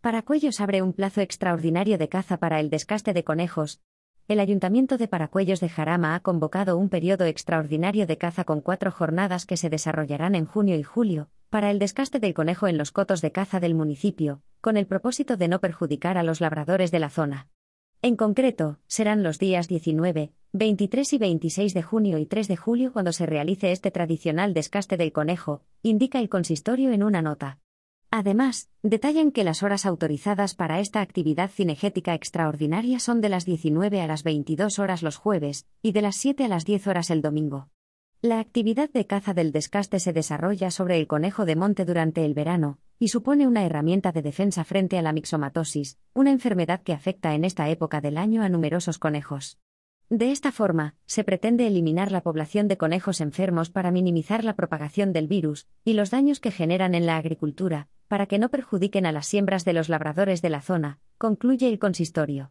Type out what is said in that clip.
Paracuellos abre un plazo extraordinario de caza para el descaste de conejos. El Ayuntamiento de Paracuellos de Jarama ha convocado un periodo extraordinario de caza con cuatro jornadas que se desarrollarán en junio y julio, para el descaste del conejo en los cotos de caza del municipio, con el propósito de no perjudicar a los labradores de la zona. En concreto, serán los días 19, 23 y 26 de junio y 3 de julio cuando se realice este tradicional descaste del conejo, indica el consistorio en una nota. Además, detallan que las horas autorizadas para esta actividad cinegética extraordinaria son de las 19 a las 22 horas los jueves, y de las 7 a las 10 horas el domingo. La actividad de caza del descaste se desarrolla sobre el conejo de monte durante el verano, y supone una herramienta de defensa frente a la mixomatosis, una enfermedad que afecta en esta época del año a numerosos conejos. De esta forma, se pretende eliminar la población de conejos enfermos para minimizar la propagación del virus y los daños que generan en la agricultura, para que no perjudiquen a las siembras de los labradores de la zona, concluye el consistorio.